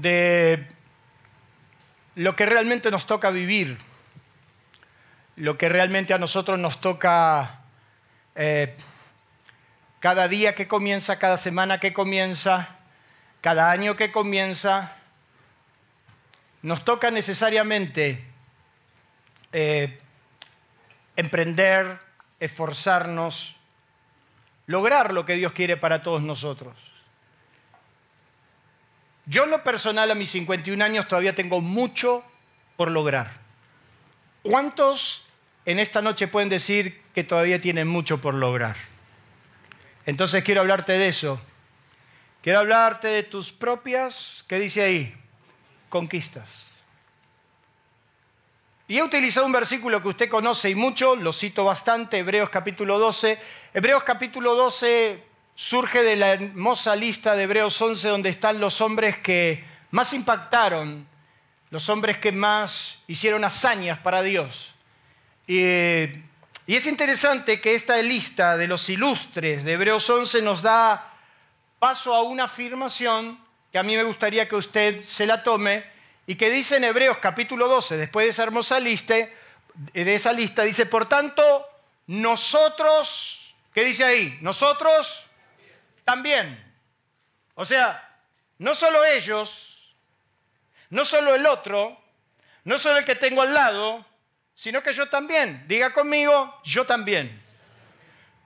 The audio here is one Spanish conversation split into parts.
de lo que realmente nos toca vivir, lo que realmente a nosotros nos toca eh, cada día que comienza, cada semana que comienza, cada año que comienza, nos toca necesariamente eh, emprender, esforzarnos, lograr lo que Dios quiere para todos nosotros. Yo en lo personal a mis 51 años todavía tengo mucho por lograr. ¿Cuántos en esta noche pueden decir que todavía tienen mucho por lograr? Entonces quiero hablarte de eso. Quiero hablarte de tus propias, ¿qué dice ahí? Conquistas. Y he utilizado un versículo que usted conoce y mucho, lo cito bastante, Hebreos capítulo 12. Hebreos capítulo 12 surge de la hermosa lista de Hebreos 11 donde están los hombres que más impactaron, los hombres que más hicieron hazañas para Dios. Y, es interesante que esta lista de los ilustres de Hebreos 11 nos da paso a una afirmación que a mí me gustaría que usted se la tome y que dice en Hebreos capítulo 12, después de esa hermosa lista, de esa lista, dice, por tanto, nosotros, ¿qué dice ahí? Nosotros también. O sea, no solo ellos, no solo el otro, no solo el que tengo al lado, sino que yo también. Diga conmigo, yo también.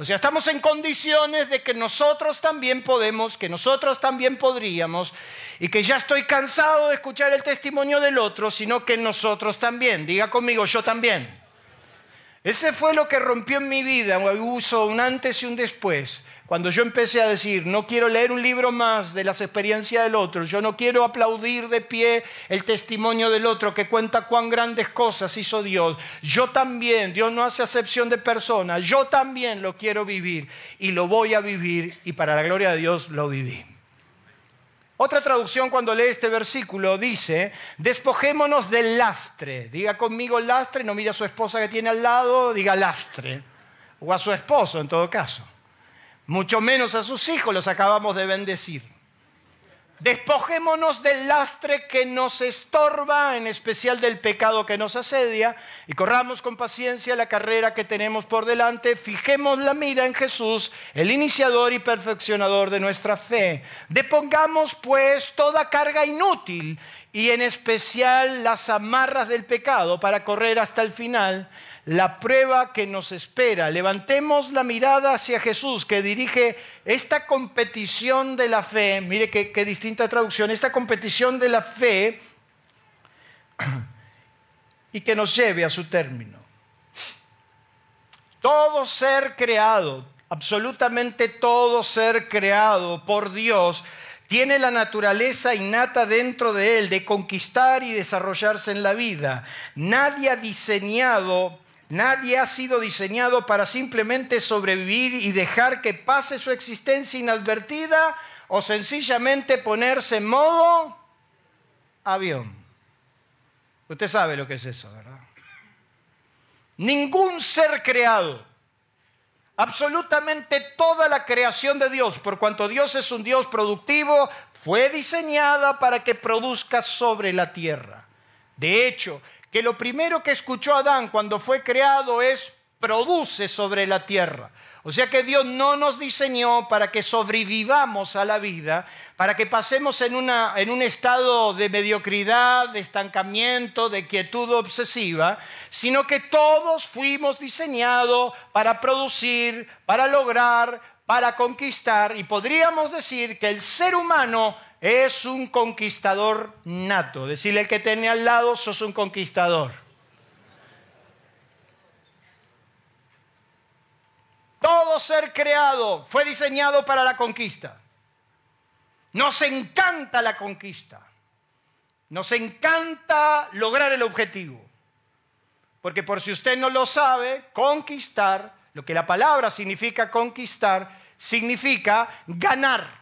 O sea, estamos en condiciones de que nosotros también podemos, que nosotros también podríamos, y que ya estoy cansado de escuchar el testimonio del otro, sino que nosotros también. Diga conmigo, yo también. Ese fue lo que rompió en mi vida, uso un antes y un después. Cuando yo empecé a decir, no quiero leer un libro más de las experiencias del otro, yo no quiero aplaudir de pie el testimonio del otro que cuenta cuán grandes cosas hizo Dios, yo también, Dios no hace acepción de personas, yo también lo quiero vivir y lo voy a vivir y para la gloria de Dios lo viví. Otra traducción cuando lee este versículo dice, despojémonos del lastre. Diga conmigo lastre, no mire a su esposa que tiene al lado, diga lastre. O a su esposo en todo caso mucho menos a sus hijos los acabamos de bendecir. Despojémonos del lastre que nos estorba, en especial del pecado que nos asedia, y corramos con paciencia la carrera que tenemos por delante. Fijemos la mira en Jesús, el iniciador y perfeccionador de nuestra fe. Depongamos pues toda carga inútil y en especial las amarras del pecado para correr hasta el final la prueba que nos espera. Levantemos la mirada hacia Jesús que dirige esta competición de la fe. Mire qué, distinta traducción. Esta competición de la fe y que nos lleve a su término. Todo ser creado, absolutamente todo ser creado por Dios, tiene la naturaleza innata dentro de él de conquistar y desarrollarse en la vida. Nadie ha diseñado Nadie ha sido diseñado para simplemente sobrevivir y dejar que pase su existencia inadvertida o sencillamente ponerse en modo avión. Usted sabe lo que es eso, ¿verdad? Ningún ser creado, absolutamente toda la creación de Dios, por cuanto Dios es un Dios productivo, fue diseñada para que produzca sobre la tierra. De hecho, que lo primero que escuchó Adán cuando fue creado es produce sobre la tierra. O sea que Dios no nos diseñó para que sobrevivamos a la vida, para que pasemos en, una, en un estado de mediocridad, de estancamiento, de quietud obsesiva, sino que todos fuimos diseñados para producir, para lograr, para conquistar. Y podríamos decir que el ser humano es un conquistador nato. Decirle al que tiene al lado, sos un conquistador. Todo ser creado fue diseñado para la conquista. Nos encanta la conquista. Nos encanta lograr el objetivo. Porque por si usted no lo sabe, conquistar, lo que la palabra significa conquistar, significa ganar.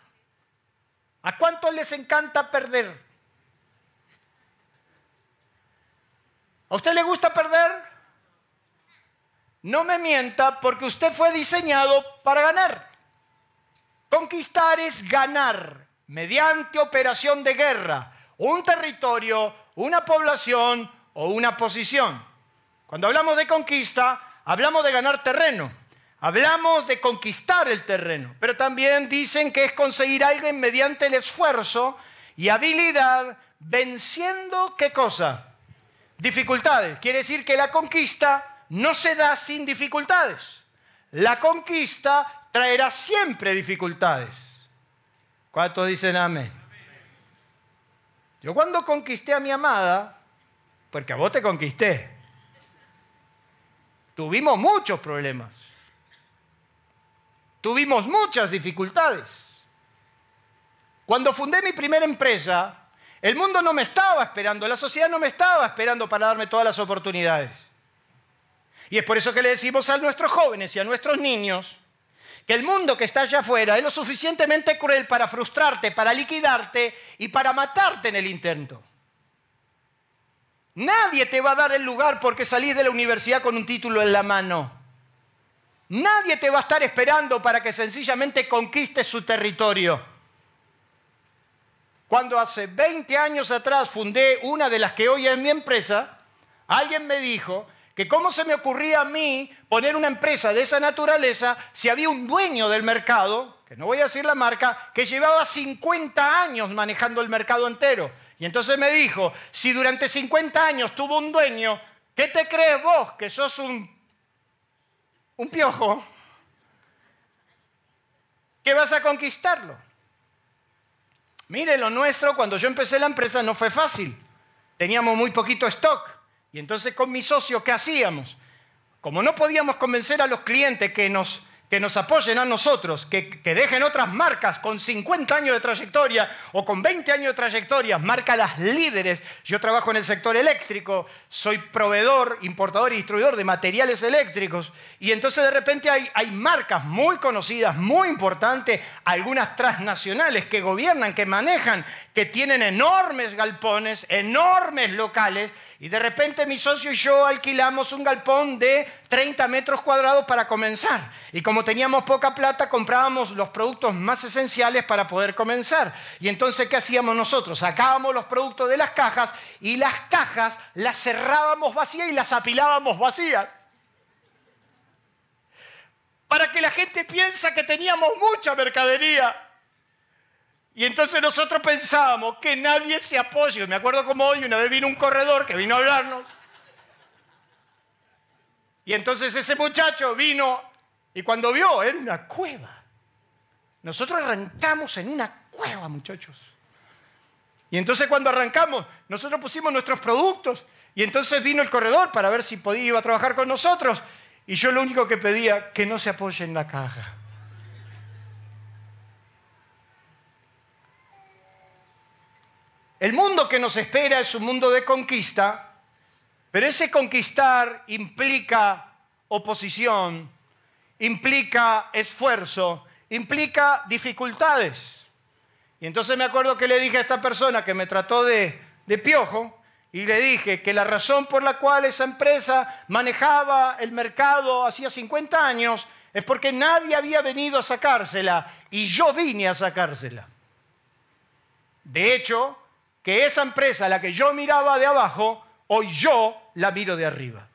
¿A cuántos les encanta perder? ¿A usted le gusta perder? No me mienta porque usted fue diseñado para ganar. Conquistar es ganar mediante operación de guerra un territorio, una población o una posición. Cuando hablamos de conquista, hablamos de ganar terreno. Hablamos de conquistar el terreno, pero también dicen que es conseguir algo mediante el esfuerzo y habilidad venciendo qué cosa? Dificultades. Quiere decir que la conquista no se da sin dificultades. La conquista traerá siempre dificultades. ¿Cuántos dicen amén? Yo cuando conquisté a mi amada, porque a vos te conquisté, tuvimos muchos problemas. Tuvimos muchas dificultades. Cuando fundé mi primera empresa, el mundo no me estaba esperando, la sociedad no me estaba esperando para darme todas las oportunidades. Y es por eso que le decimos a nuestros jóvenes y a nuestros niños que el mundo que está allá afuera es lo suficientemente cruel para frustrarte, para liquidarte y para matarte en el intento. Nadie te va a dar el lugar porque salís de la universidad con un título en la mano. Nadie te va a estar esperando para que sencillamente conquistes su territorio. Cuando hace 20 años atrás fundé una de las que hoy es mi empresa, alguien me dijo que cómo se me ocurría a mí poner una empresa de esa naturaleza si había un dueño del mercado, que no voy a decir la marca, que llevaba 50 años manejando el mercado entero. Y entonces me dijo, si durante 50 años tuvo un dueño, ¿qué te crees vos que sos un, un piojo? Que vas a conquistarlo. Mire, lo nuestro, cuando yo empecé la empresa no fue fácil. Teníamos muy poquito stock. Y entonces con mi socio, ¿qué hacíamos? Como no podíamos convencer a los clientes que nos que nos apoyen a nosotros, que, dejen otras marcas con 50 años de trayectoria o con 20 años de trayectoria, marcas líderes. Yo trabajo en el sector eléctrico, soy proveedor, importador y distribuidor de materiales eléctricos. Y entonces de repente hay, hay marcas muy conocidas, muy importantes, algunas transnacionales que gobiernan, que manejan, que tienen enormes galpones, enormes locales. Y de repente mi socio y yo alquilamos un galpón de 30 metros cuadrados para comenzar. Y como teníamos poca plata, comprábamos los productos más esenciales para poder comenzar. Y entonces, ¿qué hacíamos nosotros? Sacábamos los productos de las cajas y las cajas las cerrábamos vacías y las apilábamos vacías. Para que la gente piensa que teníamos mucha mercadería. Y entonces nosotros pensábamos que nadie se apoye. Me acuerdo como hoy, una vez vino un corredor que vino a hablarnos y entonces ese muchacho vino y cuando vio, era una cueva. Nosotros arrancamos en una cueva, muchachos. Y entonces cuando arrancamos, nosotros pusimos nuestros productos y entonces vino el corredor para ver si podía iba a trabajar con nosotros. Y yo lo único que pedía, que no se apoye en la caja. El mundo que nos espera es un mundo de conquista pero ese conquistar implica oposición, implica esfuerzo, implica dificultades. Y entonces me acuerdo que le dije a esta persona que me trató de, piojo, y le dije que la razón por la cual esa empresa manejaba el mercado hacía 50 años es porque nadie había venido a sacársela y yo vine a sacársela. De hecho, que esa empresa, la que yo miraba de abajo, hoy yo la miro de arriba.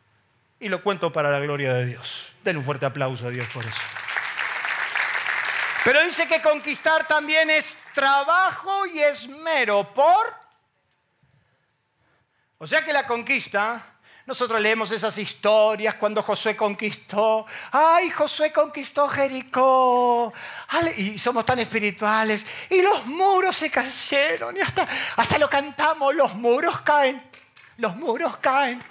y lo cuento para la gloria de Dios. Den un fuerte aplauso a Dios por eso. Pero dice que conquistar también es trabajo y esmero por... O sea que la conquista nosotros leemos esas historias cuando Josué conquistó. ¡Ay, Josué conquistó Jericó! Y somos tan espirituales. Y los muros se cayeron. Y hasta, hasta lo cantamos, los muros caen. Los muros caen.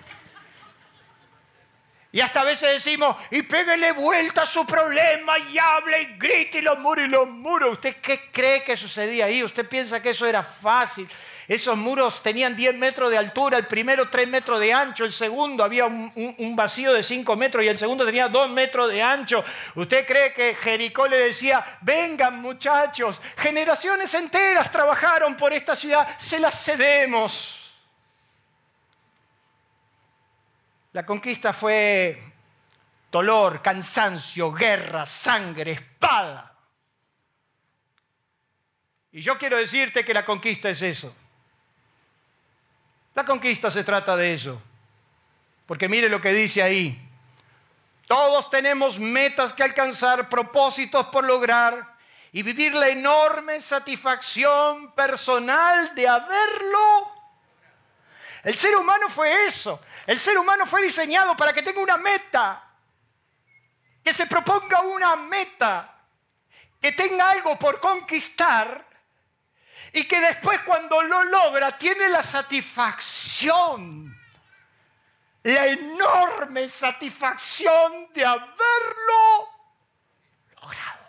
Y hasta a veces decimos, y pégale vuelta a su problema y hable y grite y los muros y los muros. ¿Usted qué cree que sucedía ahí? ¿Usted piensa que eso era fácil? Esos muros tenían 10 metros de altura, el primero 3 metros de ancho, el segundo había un, vacío de 5 metros y el segundo tenía 2 metros de ancho. ¿Usted cree que Jericó le decía, vengan muchachos, generaciones enteras trabajaron por esta ciudad, se las cedemos? La conquista fue dolor, cansancio, guerra, sangre, espada. Y yo quiero decirte que la conquista es eso. La conquista se trata de eso. Porque mire lo que dice ahí. Todos tenemos metas que alcanzar, propósitos por lograr y vivir la enorme satisfacción personal de haberlo. El ser humano fue eso. El ser humano fue diseñado para que tenga una meta, que se proponga una meta, que tenga algo por conquistar y que después cuando lo logra tiene la satisfacción, la enorme satisfacción de haberlo logrado.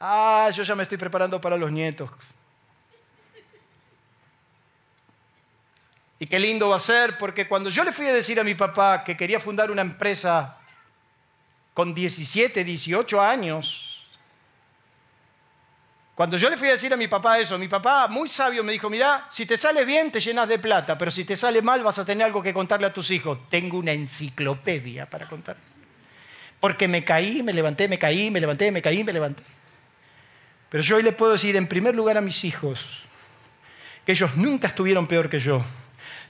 Ah, yo ya me estoy preparando para los nietos. Y qué lindo va a ser, porque cuando yo le fui a decir a mi papá que quería fundar una empresa con 17, 18 años, cuando yo le fui a decir a mi papá eso, mi papá muy sabio me dijo, mira, si te sale bien te llenas de plata, pero si te sale mal vas a tener algo que contarle a tus hijos. Tengo una enciclopedia para contar. Porque me caí, me levanté, me caí, me levanté, me caí, me levanté. Pero yo hoy le puedo decir en primer lugar a mis hijos que ellos nunca estuvieron peor que yo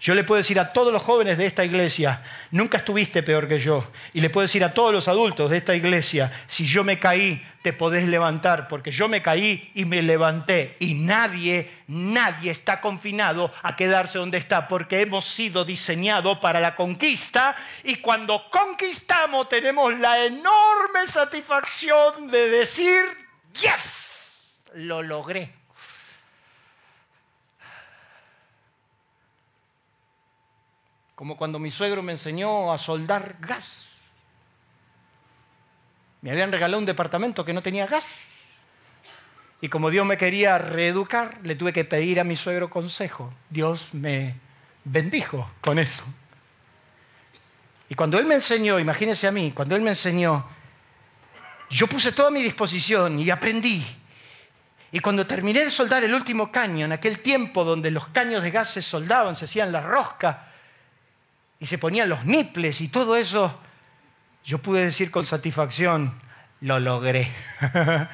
yo le puedo decir a todos los jóvenes de esta iglesia, nunca estuviste peor que yo. Y le puedo decir a todos los adultos de esta iglesia, si yo me caí, te podés levantar, porque yo me caí y me levanté. Y nadie, nadie está confinado a quedarse donde está, porque hemos sido diseñados para la conquista. Y cuando conquistamos tenemos la enorme satisfacción de decir, yes, lo logré. Como cuando mi suegro me enseñó a soldar gas. Me habían regalado un departamento que no tenía gas. Y como Dios me quería reeducar, le tuve que pedir a mi suegro consejo. Dios me bendijo con eso. Y cuando Él me enseñó, imagínense a mí, cuando Él me enseñó, yo puse toda mi disposición y aprendí. Y cuando terminé de soldar el último caño, en aquel tiempo donde los caños de gas se soldaban, se hacían la rosca, y se ponían los niples y todo eso, yo pude decir con satisfacción, lo logré.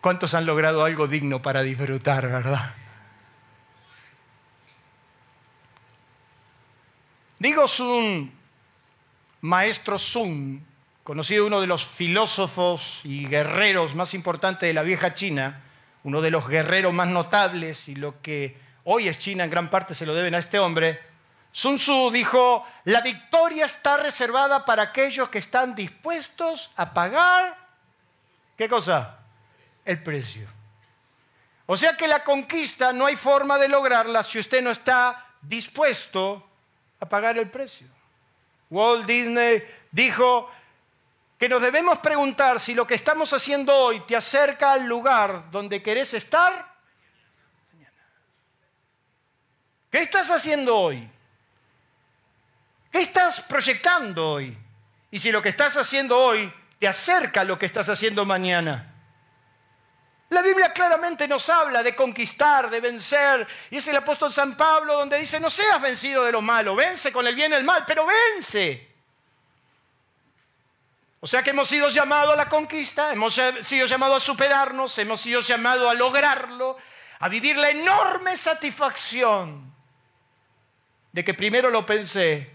¿Cuántos han logrado algo digno para disfrutar, verdad? Digo Sun, maestro Sun, conocido uno de los filósofos y guerreros más importantes de la vieja China, uno de los guerreros más notables y lo que hoy es China en gran parte se lo deben a este hombre, Sun Tzu dijo, la victoria está reservada para aquellos que están dispuestos a pagar, ¿qué cosa? El precio. O sea que la conquista no hay forma de lograrla si usted no está dispuesto a pagar el precio. Walt Disney dijo que nos debemos preguntar si lo que estamos haciendo hoy te acerca al lugar donde querés estar. ¿Qué estás haciendo hoy? ¿Qué estás proyectando hoy? Y si lo que estás haciendo hoy te acerca a lo que estás haciendo mañana. La Biblia claramente nos habla de conquistar, de vencer. Y es el apóstol San Pablo donde dice, no seas vencido de lo malo, vence con el bien y el mal, pero vence. O sea que hemos sido llamados a la conquista, hemos sido llamados a superarnos, hemos sido llamados a lograrlo, a vivir la enorme satisfacción de que primero lo pensé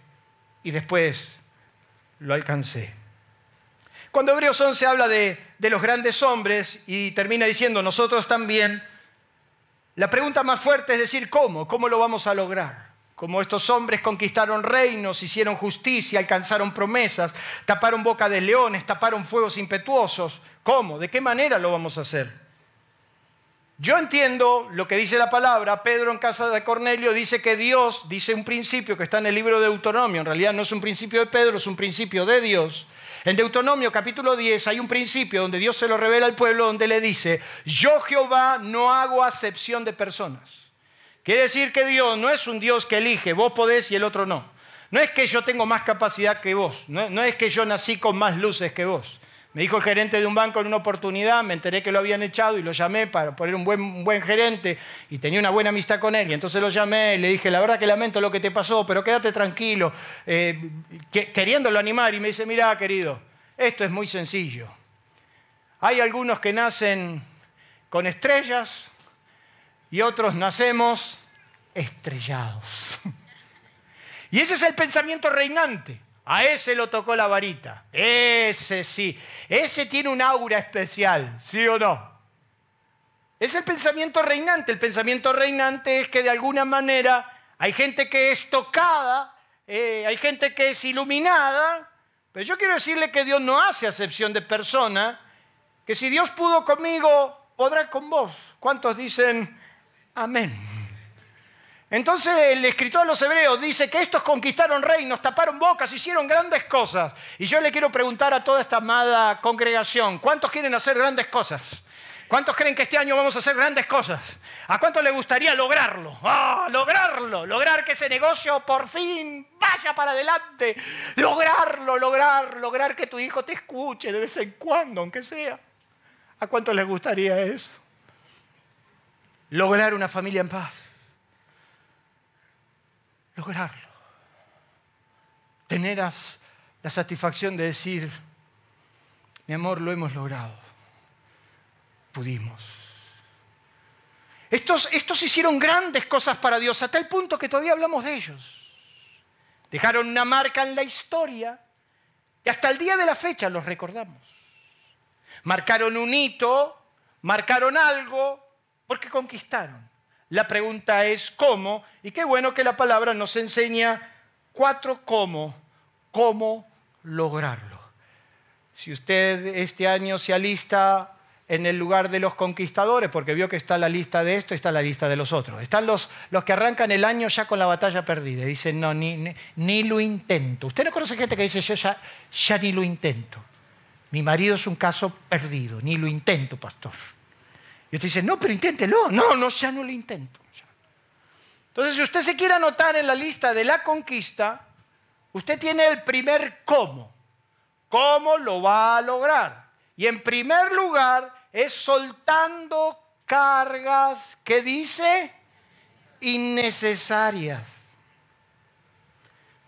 y después lo alcancé. Cuando Hebreos 11 habla de, los grandes hombres y termina diciendo nosotros también, la pregunta más fuerte es decir, ¿cómo? ¿Cómo lo vamos a lograr? Como estos hombres conquistaron reinos, hicieron justicia, alcanzaron promesas, taparon boca de leones, taparon fuegos impetuosos. ¿Cómo? ¿De qué manera lo vamos a hacer? Yo entiendo lo que dice la palabra. Pedro en casa de Cornelio dice que Dios dice un principio que está en el libro de Deuteronomio. En realidad no es un principio de Pedro, es un principio de Dios. En Deuteronomio capítulo 10 hay un principio donde Dios se lo revela al pueblo, donde le dice, yo Jehová no hago acepción de personas. Quiere decir que Dios no es un Dios que elige, vos podés y el otro no. No es que yo tengo más capacidad que vos, no, es que yo nací con más luces que vos. Me dijo el gerente de un banco en una oportunidad, me enteré que lo habían echado y lo llamé para poner un buen, buen gerente y tenía una buena amistad con él. Y entonces lo llamé y le dije, la verdad que lamento lo que te pasó, pero quédate tranquilo, eh, queriéndolo animar. Y me dice, mira querido, esto es muy sencillo. Hay algunos que nacen con estrellas y otros nacemos estrellados. Y ese es el pensamiento reinante. A ese lo tocó la varita. Ese sí. Ese tiene un aura especial, ¿sí o no? Es el pensamiento reinante. El pensamiento reinante es que de alguna manera hay gente que es tocada, eh, hay gente que es iluminada, pero yo quiero decirle que Dios no hace acepción de persona, que si Dios pudo conmigo, podrá con vos. ¿Cuántos dicen amén? Entonces el escritor de los hebreos dice que estos conquistaron reinos, taparon bocas, hicieron grandes cosas. Y yo le quiero preguntar a toda esta amada congregación, ¿cuántos quieren hacer grandes cosas? ¿Cuántos creen que este año vamos a hacer grandes cosas? ¿A cuántos le gustaría lograrlo? ¡Ah, lograrlo! Lograr que ese negocio por fin vaya para adelante. Lograrlo, lograr, lograr que tu hijo te escuche de vez en cuando, aunque sea. ¿A cuántos les gustaría eso? Lograr una familia en paz lograrlo. Tener la satisfacción de decir, mi amor, lo hemos logrado. Pudimos. Estos, estos hicieron grandes cosas para Dios, hasta el punto que todavía hablamos de ellos. Dejaron una marca en la historia y hasta el día de la fecha los recordamos. Marcaron un hito, marcaron algo, porque conquistaron. La pregunta es cómo, y qué bueno que la palabra nos enseña cuatro cómo, cómo lograrlo. Si usted este año se alista en el lugar de los conquistadores, porque vio que está la lista de esto, está la lista de los otros. Están los, los que arrancan el año ya con la batalla perdida. Dicen, no, ni, ni, lo intento. Usted no conoce gente que dice, yo ya, ya ni lo intento. Mi marido es un caso perdido, ni lo intento, pastor. Y usted dice, no, pero inténtelo. No, no, ya no lo intento. Entonces, si usted se quiere anotar en la lista de la conquista, usted tiene el primer cómo. ¿Cómo lo va a lograr? Y en primer lugar es soltando cargas que dice innecesarias.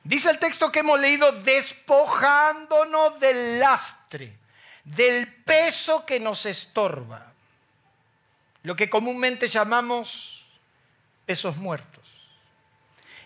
Dice el texto que hemos leído, despojándonos del lastre, del peso que nos estorba lo que comúnmente llamamos pesos muertos.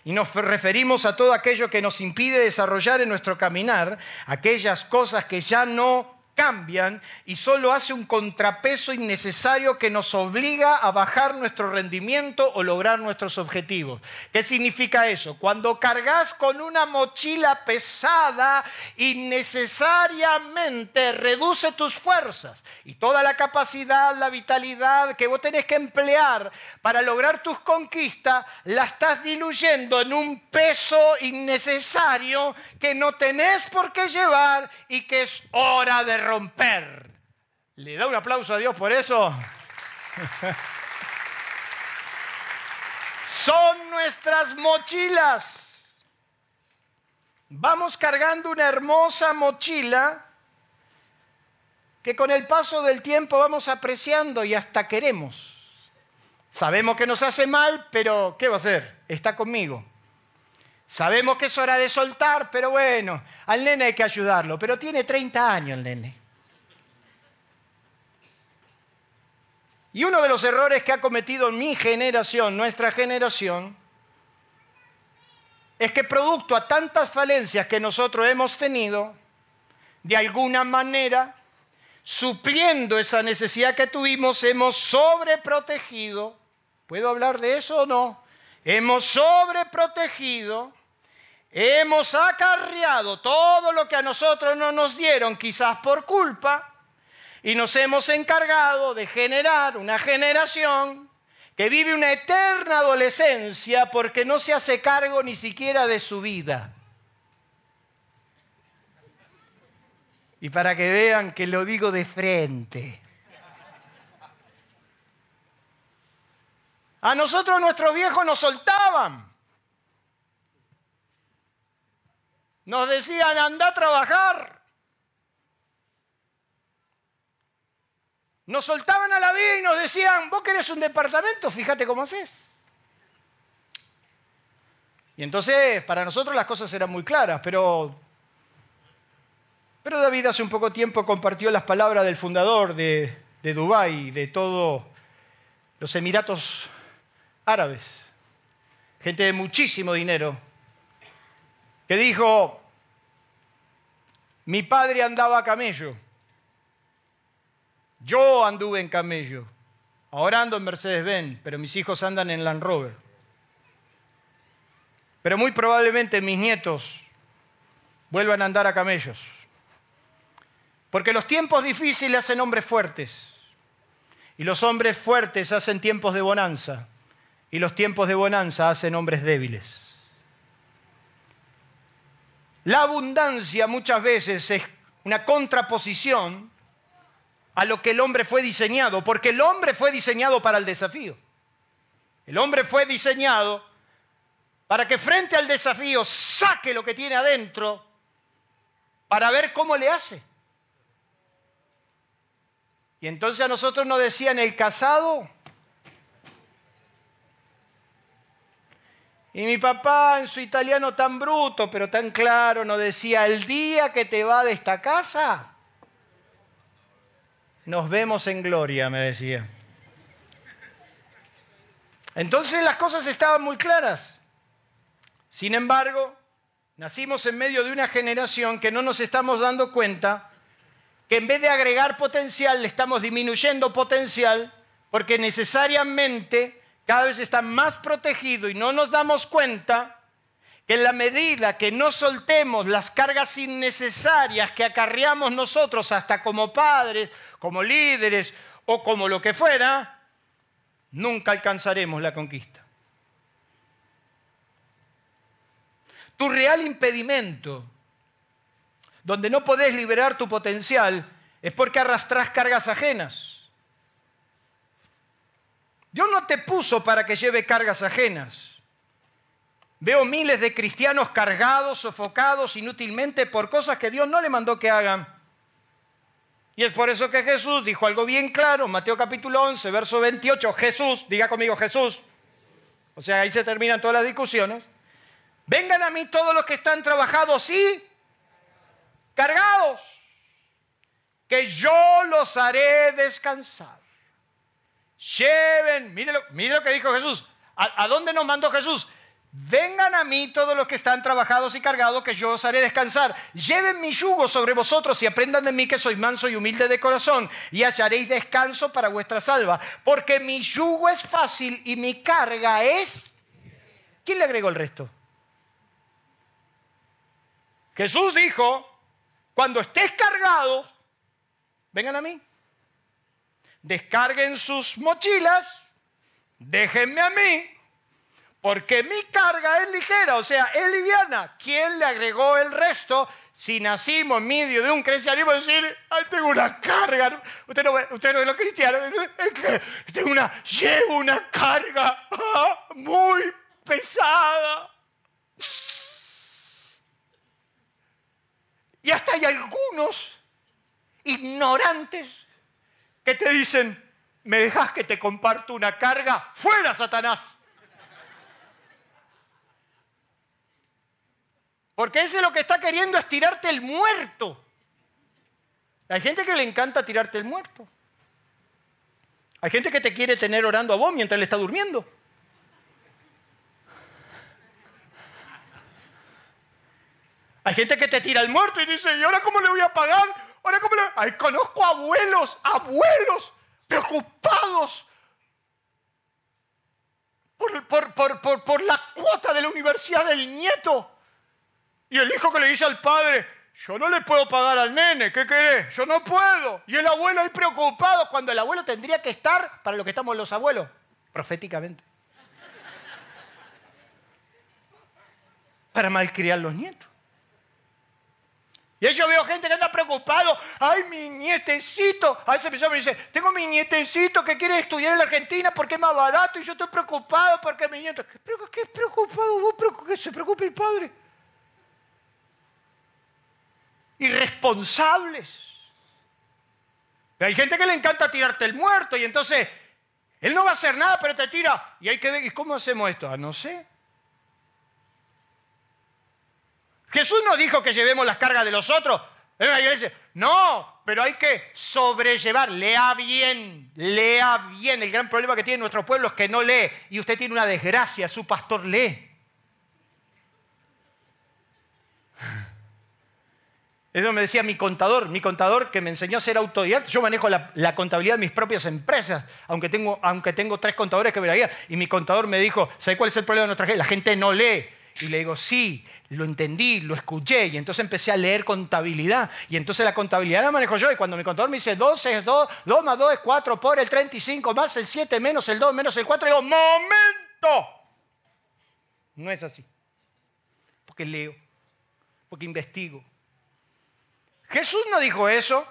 Y nos referimos a todo aquello que nos impide desarrollar en nuestro caminar, aquellas cosas que ya no cambian y solo hace un contrapeso innecesario que nos obliga a bajar nuestro rendimiento o lograr nuestros objetivos. ¿Qué significa eso? Cuando cargas con una mochila pesada, innecesariamente reduce tus fuerzas y toda la capacidad, la vitalidad que vos tenés que emplear para lograr tus conquistas, la estás diluyendo en un peso innecesario que no tenés por qué llevar y que es hora de romper. ¿Le da un aplauso a Dios por eso? Son nuestras mochilas. Vamos cargando una hermosa mochila que con el paso del tiempo vamos apreciando y hasta queremos. Sabemos que nos hace mal, pero ¿qué va a hacer? Está conmigo. Sabemos que es hora de soltar, pero bueno, al nene hay que ayudarlo, pero tiene 30 años el nene. Y uno de los errores que ha cometido mi generación, nuestra generación, es que producto a tantas falencias que nosotros hemos tenido, de alguna manera, supliendo esa necesidad que tuvimos, hemos sobreprotegido. ¿Puedo hablar de eso o no? Hemos sobreprotegido, hemos acarreado todo lo que a nosotros no nos dieron, quizás por culpa, y nos hemos encargado de generar una generación que vive una eterna adolescencia porque no se hace cargo ni siquiera de su vida. Y para que vean que lo digo de frente. A nosotros nuestros viejos nos soltaban. Nos decían, anda a trabajar. Nos soltaban a la vida y nos decían, vos querés un departamento, fíjate cómo haces. Y entonces para nosotros las cosas eran muy claras, pero, pero David hace un poco tiempo compartió las palabras del fundador de, de Dubái, de todos los Emiratos Árabes, gente de muchísimo dinero, que dijo, mi padre andaba a camello yo anduve en camello, ahora ando en Mercedes-Benz, pero mis hijos andan en Land Rover. Pero muy probablemente mis nietos vuelvan a andar a camellos. Porque los tiempos difíciles hacen hombres fuertes. Y los hombres fuertes hacen tiempos de bonanza. Y los tiempos de bonanza hacen hombres débiles. La abundancia muchas veces es una contraposición a lo que el hombre fue diseñado, porque el hombre fue diseñado para el desafío. El hombre fue diseñado para que frente al desafío saque lo que tiene adentro para ver cómo le hace. Y entonces a nosotros nos decían el casado. Y mi papá en su italiano tan bruto, pero tan claro, nos decía, el día que te va de esta casa, nos vemos en gloria, me decía. Entonces las cosas estaban muy claras. Sin embargo, nacimos en medio de una generación que no nos estamos dando cuenta que en vez de agregar potencial, le estamos disminuyendo potencial porque necesariamente cada vez está más protegido y no nos damos cuenta que en la medida que no soltemos las cargas innecesarias que acarreamos nosotros hasta como padres, como líderes o como lo que fuera, nunca alcanzaremos la conquista. Tu real impedimento, donde no podés liberar tu potencial, es porque arrastrás cargas ajenas. Dios no te puso para que lleve cargas ajenas. Veo miles de cristianos cargados, sofocados inútilmente por cosas que Dios no le mandó que hagan. Y es por eso que Jesús dijo algo bien claro, Mateo capítulo 11, verso 28, Jesús, diga conmigo Jesús, o sea, ahí se terminan todas las discusiones, vengan a mí todos los que están trabajados y cargados, que yo los haré descansar. Lleven, mire lo, lo que dijo Jesús, ¿A dónde nos mandó Jesús? Vengan a mí todos los que están trabajados y cargados, que yo os haré descansar. Lleven mi yugo sobre vosotros y aprendan de mí que soy manso y humilde de corazón, y hallaréis descanso para vuestra salva. Porque mi yugo es fácil y mi carga es... ¿Quién le agregó el resto? Jesús dijo, cuando estés cargado, vengan a mí. Descarguen sus mochilas, déjenme a mí porque mi carga es ligera, o sea, es liviana. ¿Quién le agregó el resto? Si nacimos en medio de un cristianismo, decir, ay, tengo una carga. Usted no, usted no los cristianos, tengo una, llevo una carga ah, muy pesada. Y hasta hay algunos ignorantes que te dicen, ¿me dejas que te comparto una carga? Fuera, Satanás. Porque ese lo que está queriendo es tirarte el muerto. Hay gente que le encanta tirarte el muerto. Hay gente que te quiere tener orando a vos mientras él está durmiendo. Hay gente que te tira el muerto y dice, ¿y ahora cómo le voy a pagar? ¿Ahora cómo le... Ay, conozco abuelos, abuelos preocupados por, por la cuota de la universidad del nieto. Y el hijo que le dice al padre, yo no le puedo pagar al nene, ¿qué querés? Yo no puedo. Y el abuelo ahí preocupado cuando el abuelo tendría que estar para lo que estamos los abuelos, proféticamente. Para malcriar los nietos. Y yo veo gente que anda preocupado. Ay, mi nietecito. A veces me dice, tengo mi nietecito que quiere estudiar en la Argentina porque es más barato y yo estoy preocupado porque mi nieto... ¿Qué, es preocupado vos? Que se preocupe el padre irresponsables. hay gente que le encanta tirarte el muerto y entonces él no va a hacer nada, pero te tira. Y hay que ver, ¿y cómo hacemos esto? Ah, no sé. Jesús no dijo que llevemos las cargas de los otros. No, pero hay que sobrellevar. Lea bien, lea bien. El gran problema que tiene nuestro pueblo es que no lee. Y usted tiene una desgracia, su pastor lee. Eso me decía mi contador, mi contador que me enseñó a ser autodidacta. Yo manejo la, contabilidad de mis propias empresas, aunque tengo, aunque tengo tres contadores que me la guían. Y mi contador me dijo, ¿sabe cuál es el problema de nuestra gente? La gente no lee. Y le digo, sí, lo entendí, lo escuché. Y entonces empecé a leer contabilidad. Y entonces la contabilidad la manejo yo. Y cuando mi contador me dice 12 es 2, 2 más 2 es 4 por el 35 más el 7 menos el 2 menos el 4, digo, ¡momento! No es así. Porque leo, porque investigo, Jesús no dijo eso.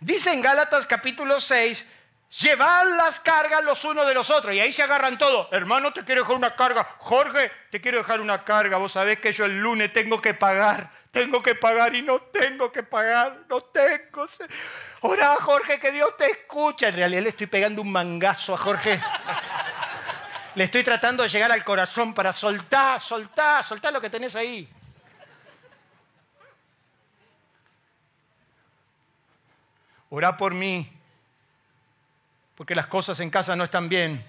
Dice en Gálatas capítulo 6, llevad las cargas los unos de los otros. Y ahí se agarran todos. Hermano, te quiero dejar una carga. Jorge, te quiero dejar una carga. Vos sabés que yo el lunes tengo que pagar. Tengo que pagar y no tengo que pagar. No tengo. Ora, Jorge, que Dios te escucha. En realidad le estoy pegando un mangazo a Jorge. le estoy tratando de llegar al corazón para soltar, soltar, soltar lo que tenés ahí. Orá por mí, porque las cosas en casa no están bien.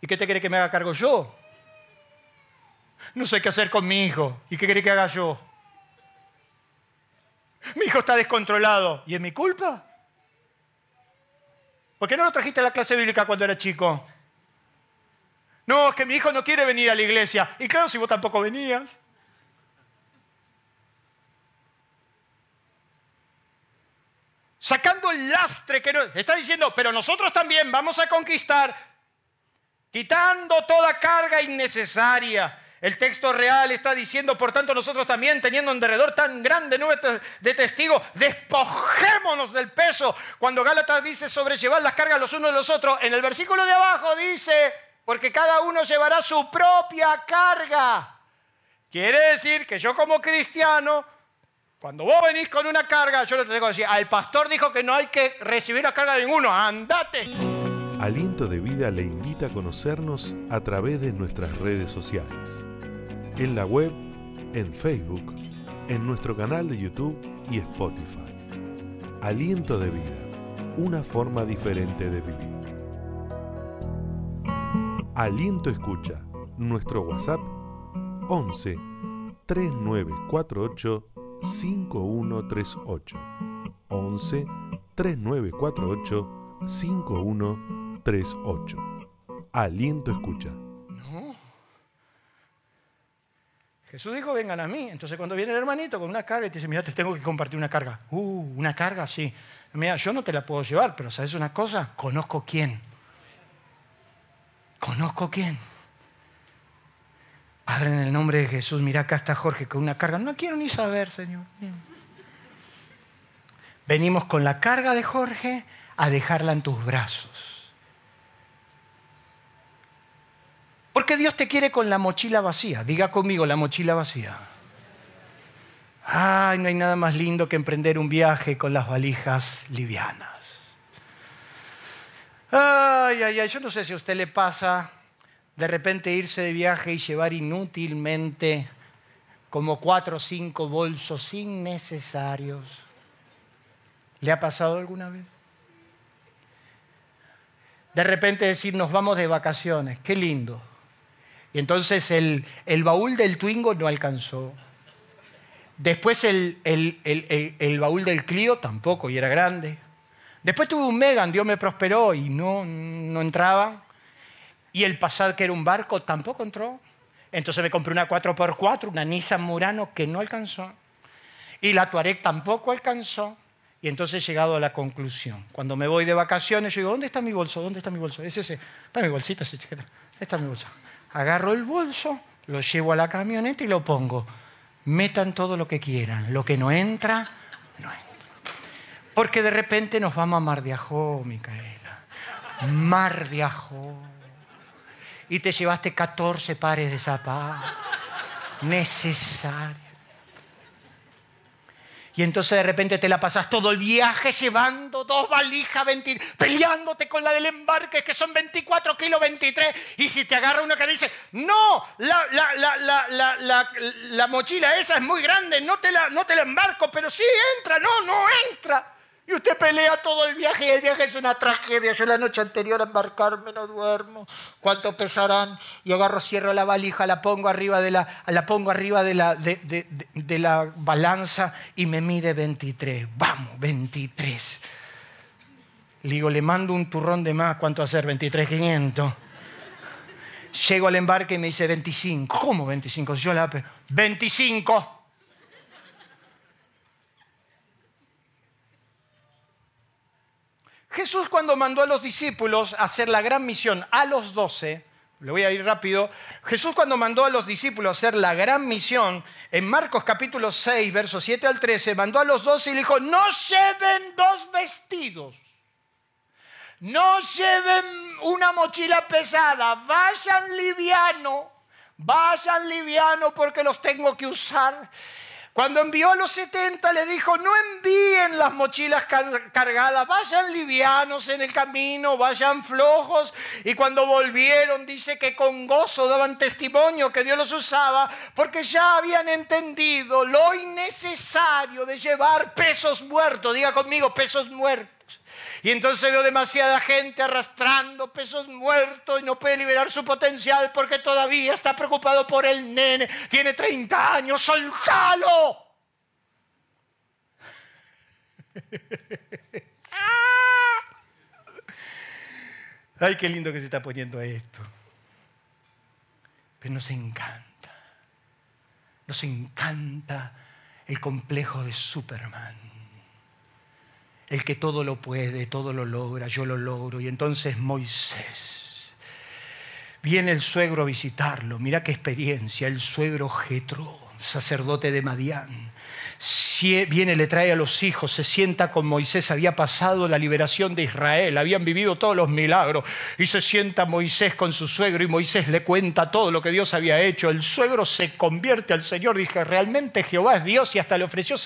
¿Y qué te quiere que me haga cargo yo? No sé qué hacer con mi hijo. ¿Y qué quiere que haga yo? Mi hijo está descontrolado. ¿Y es mi culpa? ¿Por qué no lo trajiste a la clase bíblica cuando era chico? No, es que mi hijo no quiere venir a la iglesia. Y claro, si vos tampoco venías. Sacando el lastre que nos está diciendo, pero nosotros también vamos a conquistar, quitando toda carga innecesaria. El texto real está diciendo, por tanto, nosotros también, teniendo un derredor tan grande de testigos, despojémonos del peso. Cuando Gálatas dice sobrellevar las cargas los unos de los otros, en el versículo de abajo dice, porque cada uno llevará su propia carga. Quiere decir que yo como cristiano cuando vos venís con una carga, yo te tengo que decir, al pastor dijo que no hay que recibir la carga de ninguno, andate. Aliento de Vida le invita a conocernos a través de nuestras redes sociales. En la web, en Facebook, en nuestro canal de YouTube y Spotify. Aliento de Vida, una forma diferente de vivir. Aliento Escucha, nuestro WhatsApp 11 3948 5138 11 3948 5138. Aliento escucha. No. Jesús dijo, vengan a mí. Entonces cuando viene el hermanito con una carga y te dice, mira, te tengo que compartir una carga. Uh, una carga, sí. Mira, yo no te la puedo llevar, pero ¿sabes una cosa? Conozco quién. Conozco quién. Padre, en el nombre de Jesús, mira acá está Jorge con una carga. No quiero ni saber, Señor. Venimos con la carga de Jorge a dejarla en tus brazos. Porque Dios te quiere con la mochila vacía. Diga conmigo, la mochila vacía. Ay, no hay nada más lindo que emprender un viaje con las valijas livianas. Ay, ay, ay, yo no sé si a usted le pasa de repente irse de viaje y llevar inútilmente como cuatro o cinco bolsos innecesarios. ¿Le ha pasado alguna vez? De repente decir, nos vamos de vacaciones, qué lindo. Y entonces el, el baúl del Twingo no alcanzó. Después el, el, baúl del Clio tampoco, y era grande. Después tuve un Megan, Dios me prosperó y no, no entraba. Y el Passat, que era un barco, tampoco entró. Entonces me compré una 4x4, una Nissan Murano, que no alcanzó. Y la Tuareg tampoco alcanzó. Y entonces he llegado a la conclusión. Cuando me voy de vacaciones, yo digo, ¿dónde está mi bolso? ¿Dónde está mi bolso? Es ese. Está mi bolsita, ese Está mi bolso. Agarro el bolso, lo llevo a la camioneta y lo pongo. Metan todo lo que quieran. Lo que no entra, no entra. Porque de repente nos vamos a Mar de Ajó, Micaela. Mar de. Y te llevaste 14 pares de zapatos. Necesario. Y entonces de repente te la pasas todo el viaje llevando dos valijas, peleándote con la del embarque, que son 24 kilos 23. Y si te agarra uno que dice, no, la, la, mochila esa es muy grande, no te, la, no te la embarco, pero sí entra, no, no entra. Y usted pelea todo el viaje y el viaje es una tragedia. Yo la noche anterior a embarcarme no duermo. ¿Cuánto pesarán? Y agarro, cierro la valija, la pongo arriba de la, la, pongo arriba de la, de, la balanza y me mide 23. Vamos, 23. Le digo, le mando un turrón de más. ¿Cuánto hacer? 23,500. Llego al embarque y me dice 25. ¿Cómo 25? Yo la... 25. Jesús cuando mandó a los discípulos a hacer la gran misión, a los doce, le voy a ir rápido, Jesús cuando mandó a los discípulos a hacer la gran misión, en Marcos capítulo 6, versos 7 al 13, mandó a los doce y le dijo, no lleven dos vestidos, no lleven una mochila pesada, vayan liviano, vayan liviano porque los tengo que usar. Cuando envió a los 70 le dijo, no envíen las mochilas cargadas, vayan livianos en el camino, vayan flojos. Y cuando volvieron dice que con gozo daban testimonio que Dios los usaba porque ya habían entendido lo innecesario de llevar pesos muertos. Diga conmigo, pesos muertos. Y entonces veo demasiada gente arrastrando pesos muertos y no puede liberar su potencial porque todavía está preocupado por el nene. Tiene 30 años, soltalo. Ay, qué lindo que se está poniendo esto. Pero nos encanta. Nos encanta el complejo de Superman el que todo lo puede, todo lo logra, yo lo logro. Y entonces Moisés, viene el suegro a visitarlo, mira qué experiencia, el suegro Jetro, sacerdote de Madián viene, le trae a los hijos, se sienta con Moisés, había pasado la liberación de Israel, habían vivido todos los milagros, y se sienta Moisés con su suegro y Moisés le cuenta todo lo que Dios había hecho. El suegro se convierte al Señor, dije, realmente Jehová es Dios y hasta le ofreció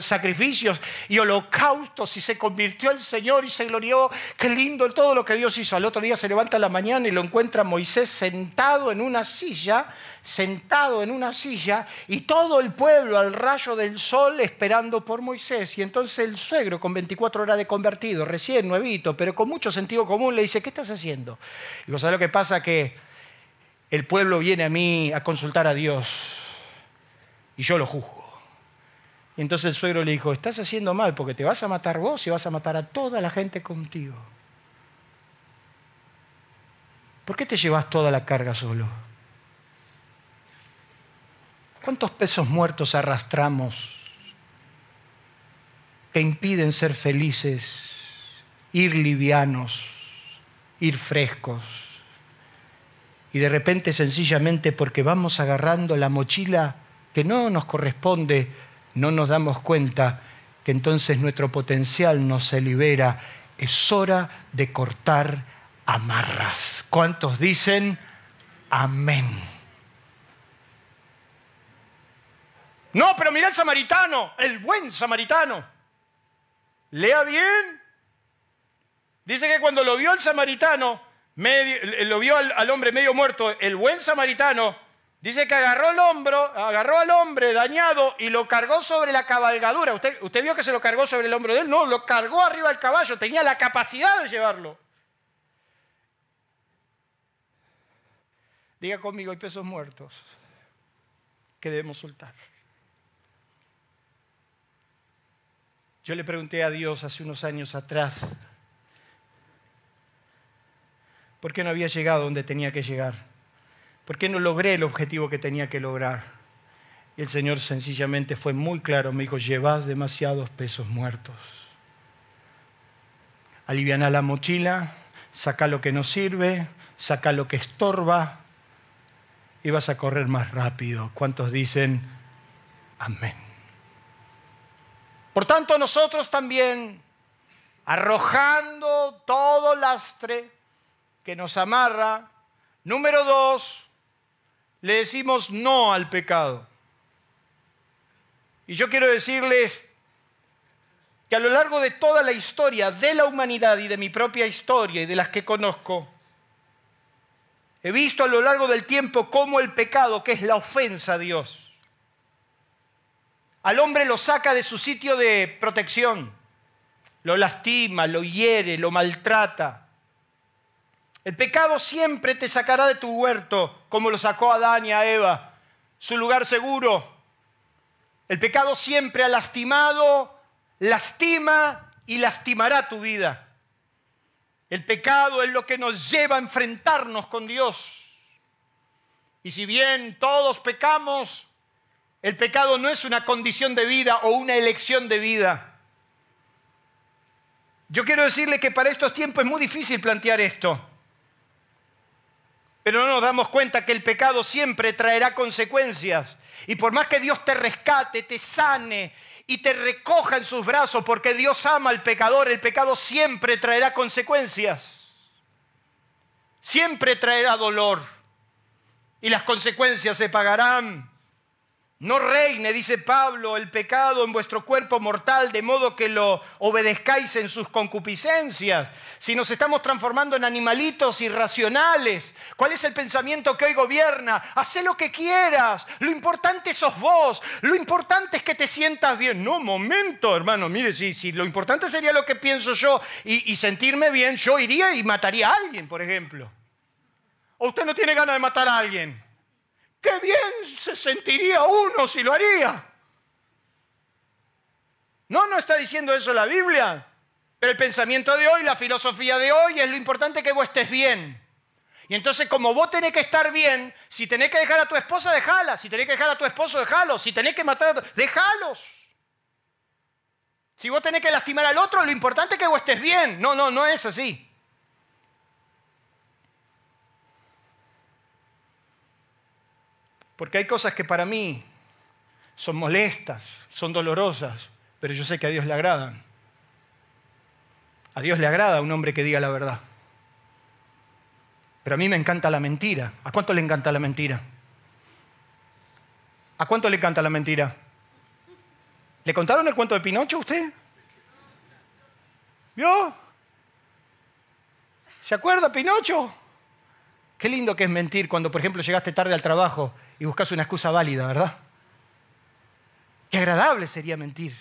sacrificios y holocaustos y se convirtió al Señor y se glorió. Qué lindo todo lo que Dios hizo. Al otro día se levanta la mañana y lo encuentra Moisés sentado en una silla sentado en una silla y todo el pueblo al rayo del sol esperando por Moisés. Y entonces el suegro, con 24 horas de convertido, recién nuevito, pero con mucho sentido común, le dice, ¿qué estás haciendo? Y digo, ¿sabes lo que pasa? Que el pueblo viene a mí a consultar a Dios y yo lo juzgo. Y entonces el suegro le dijo, estás haciendo mal porque te vas a matar vos y vas a matar a toda la gente contigo. ¿Por qué te llevas toda la carga solo? ¿Cuántos pesos muertos arrastramos que impiden ser felices, ir livianos, ir frescos? Y de repente sencillamente porque vamos agarrando la mochila que no nos corresponde, no nos damos cuenta que entonces nuestro potencial no se libera. Es hora de cortar amarras. ¿Cuántos dicen amén? No, pero mira el samaritano, el buen samaritano. Lea bien. Dice que cuando lo vio el samaritano, lo vio al, hombre medio muerto, el buen samaritano, dice que agarró el hombro, agarró al hombre dañado y lo cargó sobre la cabalgadura. ¿Usted, ¿Usted vio que se lo cargó sobre el hombro de él? No, lo cargó arriba del caballo, tenía la capacidad de llevarlo. Diga conmigo, hay pesos muertos que debemos soltar. Yo le pregunté a Dios hace unos años atrás por qué no había llegado donde tenía que llegar, por qué no logré el objetivo que tenía que lograr. Y el Señor sencillamente fue muy claro, me dijo, llevas demasiados pesos muertos. Aliviana la mochila, saca lo que no sirve, saca lo que estorba y vas a correr más rápido. ¿Cuántos dicen amén? Por tanto, nosotros también, arrojando todo lastre que nos amarra, número dos, le decimos no al pecado. Y yo quiero decirles que a lo largo de toda la historia de la humanidad y de mi propia historia y de las que conozco, he visto a lo largo del tiempo cómo el pecado, que es la ofensa a Dios, al hombre lo saca de su sitio de protección, lo lastima, lo hiere, lo maltrata. El pecado siempre te sacará de tu huerto, como lo sacó Adán y a Eva, su lugar seguro. El pecado siempre ha lastimado lastima y lastimará tu vida. El pecado es lo que nos lleva a enfrentarnos con Dios. Y si bien todos pecamos, el pecado no es una condición de vida o una elección de vida. Yo quiero decirle que para estos tiempos es muy difícil plantear esto. Pero no nos damos cuenta que el pecado siempre traerá consecuencias. Y por más que Dios te rescate, te sane y te recoja en sus brazos porque Dios ama al pecador, el pecado siempre traerá consecuencias. Siempre traerá dolor y las consecuencias se pagarán. No reine, dice Pablo, el pecado en vuestro cuerpo mortal, de modo que lo obedezcáis en sus concupiscencias. Si nos estamos transformando en animalitos irracionales, ¿cuál es el pensamiento que hoy gobierna? Haz lo que quieras, lo importante sos vos, lo importante es que te sientas bien. No, momento, hermano, mire, si, si lo importante sería lo que pienso yo y, y sentirme bien, yo iría y mataría a alguien, por ejemplo. ¿O usted no tiene ganas de matar a alguien? Qué bien se sentiría uno si lo haría. No, no está diciendo eso la Biblia. Pero el pensamiento de hoy, la filosofía de hoy es lo importante que vos estés bien. Y entonces como vos tenés que estar bien, si tenés que dejar a tu esposa, dejala. Si tenés que dejar a tu esposo, dejalo. Si tenés que matar a tu... Dejalos. Si vos tenés que lastimar al otro, lo importante es que vos estés bien. No, no, no es así. Porque hay cosas que para mí son molestas, son dolorosas, pero yo sé que a Dios le agradan. A Dios le agrada un hombre que diga la verdad. Pero a mí me encanta la mentira. ¿A cuánto le encanta la mentira? ¿A cuánto le encanta la mentira? ¿Le contaron el cuento de Pinocho a usted? ¿Vio? ¿Se acuerda Pinocho? Qué lindo que es mentir cuando, por ejemplo, llegaste tarde al trabajo y buscas una excusa válida, ¿verdad? Qué agradable sería mentir.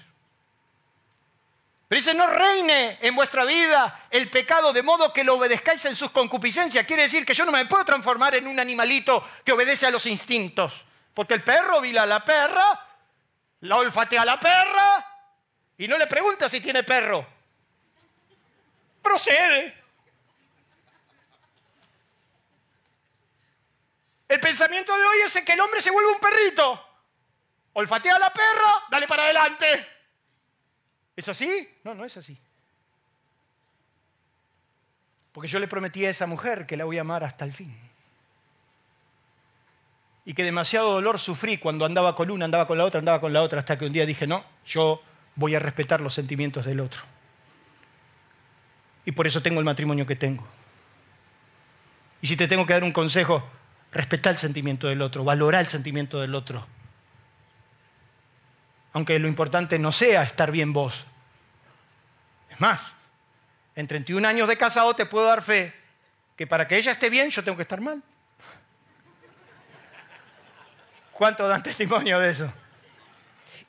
Pero dice, no reine en vuestra vida el pecado de modo que lo obedezcáis en sus concupiscencias. Quiere decir que yo no me puedo transformar en un animalito que obedece a los instintos. Porque el perro vila a la perra, la olfatea a la perra y no le pregunta si tiene perro. Procede. El pensamiento de hoy es que el hombre se vuelve un perrito. Olfatea a la perra, dale para adelante. ¿Es así? No, no es así. Porque yo le prometí a esa mujer que la voy a amar hasta el fin. Y que demasiado dolor sufrí cuando andaba con una, andaba con la otra, andaba con la otra, hasta que un día dije, no, yo voy a respetar los sentimientos del otro. Y por eso tengo el matrimonio que tengo. Y si te tengo que dar un consejo, Respeta el sentimiento del otro, valora el sentimiento del otro. Aunque lo importante no sea estar bien vos. Es más, en 31 años de casado te puedo dar fe que para que ella esté bien yo tengo que estar mal. ¿Cuántos dan testimonio de eso?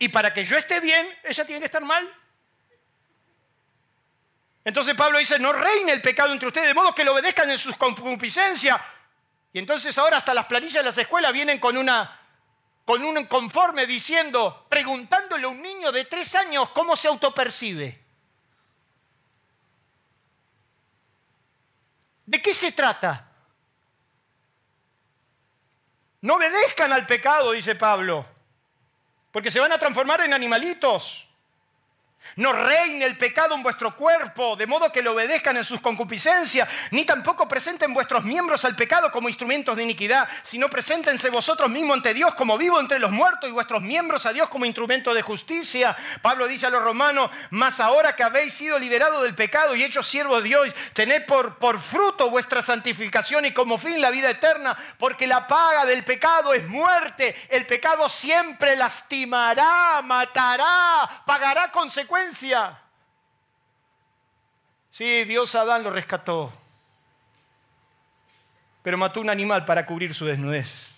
Y para que yo esté bien, ella tiene que estar mal. Entonces Pablo dice, no reine el pecado entre ustedes, de modo que lo obedezcan en sus concupiscencias, Y entonces ahora hasta las planillas de las escuelas vienen con una con un conforme diciendo, preguntándole a un niño de tres años cómo se autopercibe. ¿De qué se trata? No obedezcan al pecado, dice Pablo, porque se van a transformar en animalitos. No reine el pecado en vuestro cuerpo, de modo que lo obedezcan en sus concupiscencias, ni tampoco presenten vuestros miembros al pecado como instrumentos de iniquidad, sino preséntense vosotros mismos ante Dios como vivo entre los muertos y vuestros miembros a Dios como instrumento de justicia. Pablo dice a los romanos, mas ahora que habéis sido liberados del pecado y hechos siervos de Dios, tened por, por fruto vuestra santificación y como fin la vida eterna, porque la paga del pecado es muerte. El pecado siempre lastimará, matará, pagará consecuencias Sí, Dios Adán lo rescató, pero mató un animal para cubrir su desnudez.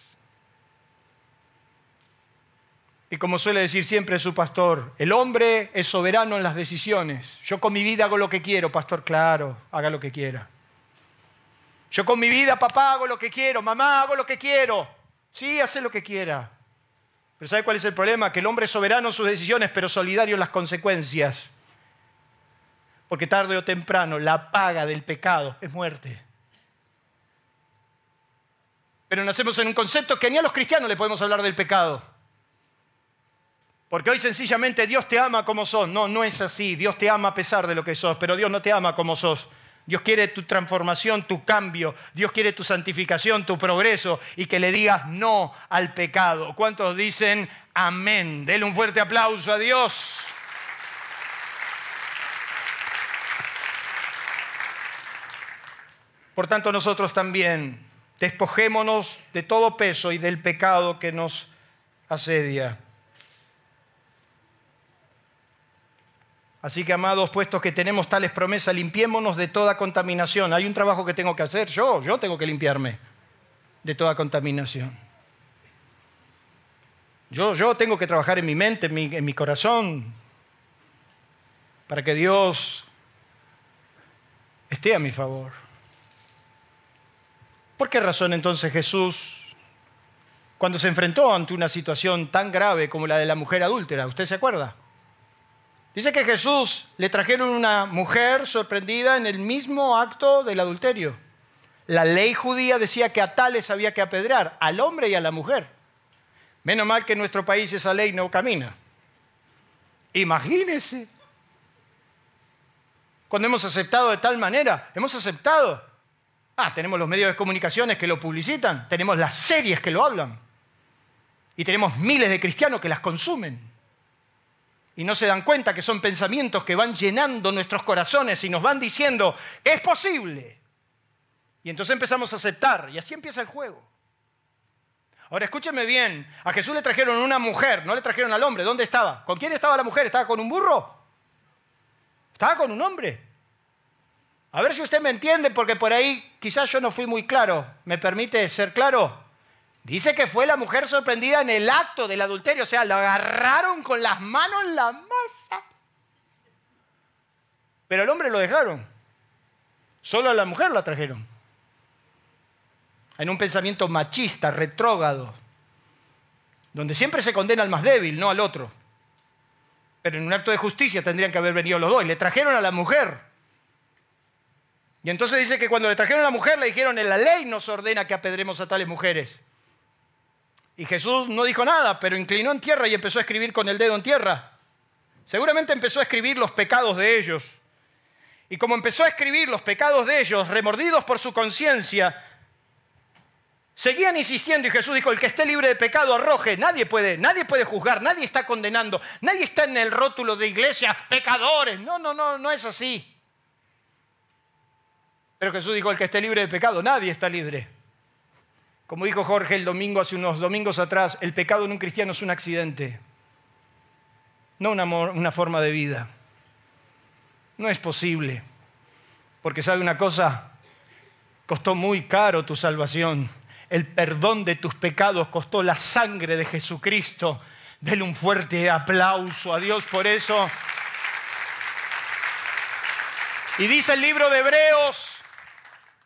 Y como suele decir siempre su pastor, el hombre es soberano en las decisiones. Yo con mi vida hago lo que quiero, pastor, claro, haga lo que quiera. Yo con mi vida, papá, hago lo que quiero, mamá, hago lo que quiero. Sí, hace lo que quiera. Pero ¿sabe cuál es el problema? Que el hombre es soberano en sus decisiones, pero solidario en las consecuencias. Porque tarde o temprano la paga del pecado es muerte. Pero nacemos en un concepto que ni a los cristianos le podemos hablar del pecado. Porque hoy sencillamente Dios te ama como sos. No, no es así. Dios te ama a pesar de lo que sos, pero Dios no te ama como sos. Dios quiere tu transformación, tu cambio. Dios quiere tu santificación, tu progreso y que le digas no al pecado. ¿Cuántos dicen amén? Dele un fuerte aplauso a Dios. Por tanto, nosotros también despojémonos de todo peso y del pecado que nos asedia Así que, amados, puestos que tenemos tales promesas, limpiémonos de toda contaminación. Hay un trabajo que tengo que hacer, yo, yo tengo que limpiarme de toda contaminación. Yo, yo tengo que trabajar en mi mente, en mi, en mi corazón, para que Dios esté a mi favor. ¿Por qué razón entonces Jesús, cuando se enfrentó ante una situación tan grave como la de la mujer adúltera, ¿usted se acuerda? Dice que Jesús le trajeron una mujer sorprendida en el mismo acto del adulterio. La ley judía decía que a tales había que apedrear, al hombre y a la mujer. Menos mal que en nuestro país esa ley no camina. Imagínese. Cuando hemos aceptado de tal manera, hemos aceptado. Ah, tenemos los medios de comunicaciones que lo publicitan, tenemos las series que lo hablan y tenemos miles de cristianos que las consumen y no se dan cuenta que son pensamientos que van llenando nuestros corazones y nos van diciendo, es posible. Y entonces empezamos a aceptar y así empieza el juego. Ahora escúcheme bien, a Jesús le trajeron una mujer, no le trajeron al hombre, ¿dónde estaba? ¿Con quién estaba la mujer? ¿Estaba con un burro? ¿Estaba con un hombre? A ver si usted me entiende, porque por ahí quizás yo no fui muy claro. ¿Me permite ser claro? Dice que fue la mujer sorprendida en el acto del adulterio, o sea, la agarraron con las manos en la masa. Pero el hombre lo dejaron. Solo a la mujer la trajeron. En un pensamiento machista, retrógrado, donde siempre se condena al más débil, no al otro. Pero en un acto de justicia tendrían que haber venido los dos. Y le trajeron a la mujer. Y entonces dice que cuando le trajeron a la mujer le dijeron, en la ley nos ordena que apedremos a tales mujeres. Y Jesús no dijo nada, pero inclinó en tierra y empezó a escribir con el dedo en tierra. Seguramente empezó a escribir los pecados de ellos. Y como empezó a escribir los pecados de ellos, remordidos por su conciencia, seguían insistiendo y Jesús dijo, el que esté libre de pecado arroje, nadie puede, nadie puede juzgar, nadie está condenando, nadie está en el rótulo de iglesia, pecadores. No, no, no, no es así. Pero Jesús dijo, el que esté libre de pecado, nadie está libre. Como dijo Jorge el domingo, hace unos domingos atrás, el pecado en un cristiano es un accidente, no una, forma de vida. No es posible, porque sabe una cosa, costó muy caro tu salvación. El perdón de tus pecados costó la sangre de Jesucristo. Dele un fuerte aplauso a Dios por eso. Y dice el libro de Hebreos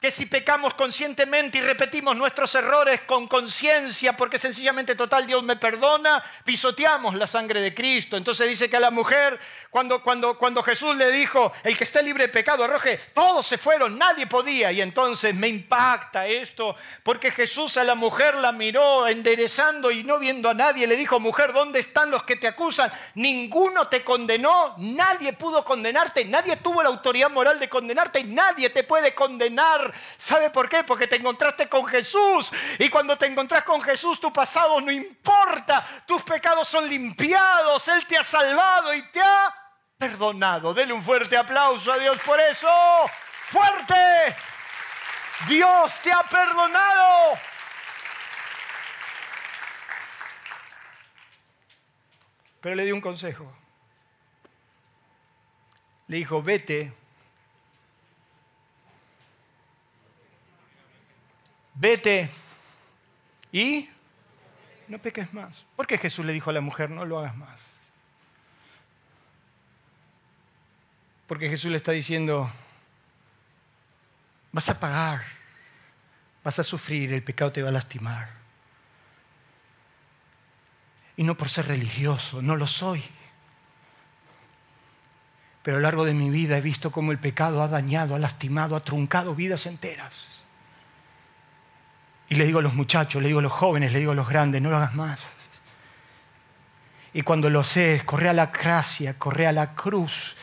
que si pecamos conscientemente y repetimos nuestros errores con conciencia, porque sencillamente total Dios me perdona, pisoteamos la sangre de Cristo. Entonces dice que a la mujer, cuando, cuando, cuando Jesús le dijo, el que esté libre de pecado arroje, todos se fueron, nadie podía. Y entonces me impacta esto, porque Jesús a la mujer la miró enderezando y no viendo a nadie, le dijo, mujer, ¿dónde están los que te acusan? Ninguno te condenó, nadie pudo condenarte, nadie tuvo la autoridad moral de condenarte nadie te puede condenar ¿Sabe por qué? Porque te encontraste con Jesús. Y cuando te encontrás con Jesús, tu pasado no importa. Tus pecados son limpiados. Él te ha salvado y te ha perdonado. Dele un fuerte aplauso a Dios por eso. ¡Fuerte! Dios te ha perdonado. Pero le dio un consejo. Le dijo, vete vete y no peques más. ¿Por qué Jesús le dijo a la mujer, no lo hagas más? Porque Jesús le está diciendo, vas a pagar, vas a sufrir, el pecado te va a lastimar. Y no por ser religioso, no lo soy. Pero a lo largo de mi vida he visto cómo el pecado ha dañado, ha lastimado, ha truncado vidas enteras. Y le digo a los muchachos, le digo a los jóvenes, le digo a los grandes, no lo hagas más. Y cuando lo sé, corre a la gracia, corre a la cruz.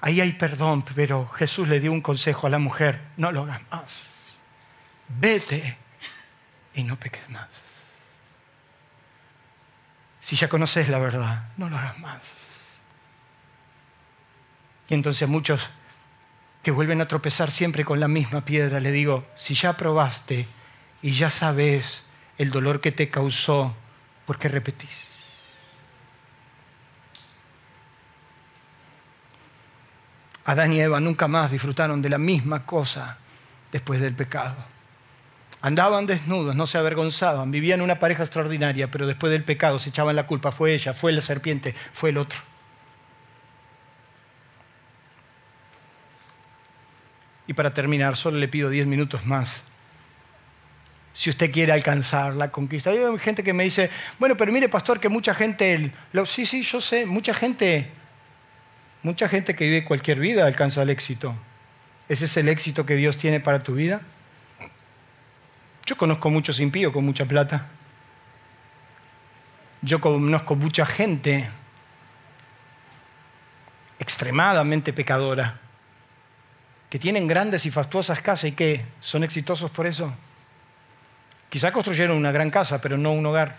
Ahí hay perdón, pero Jesús le dio un consejo a la mujer, no lo hagas más. Vete y no peques más. Si ya conoces la verdad, no lo hagas más. Y entonces muchos que vuelven a tropezar siempre con la misma piedra, le digo, si ya probaste, y ya sabes el dolor que te causó, ¿por qué repetís? Adán y Eva nunca más disfrutaron de la misma cosa después del pecado. Andaban desnudos, no se avergonzaban, vivían una pareja extraordinaria, pero después del pecado se echaban la culpa, fue ella, fue la serpiente, fue el otro. Y para terminar, solo le pido diez minutos más si usted quiere alcanzar la conquista. Hay gente que me dice, bueno, pero mire, pastor, que mucha gente, sí, sí, yo sé, mucha gente, mucha gente que vive cualquier vida alcanza el éxito. ¿Ese es el éxito que Dios tiene para tu vida? Yo conozco muchos impíos con mucha plata. Yo conozco mucha gente extremadamente pecadora, que tienen grandes y fastuosas casas y que son exitosos por eso. Quizá construyeron una gran casa, pero no un hogar.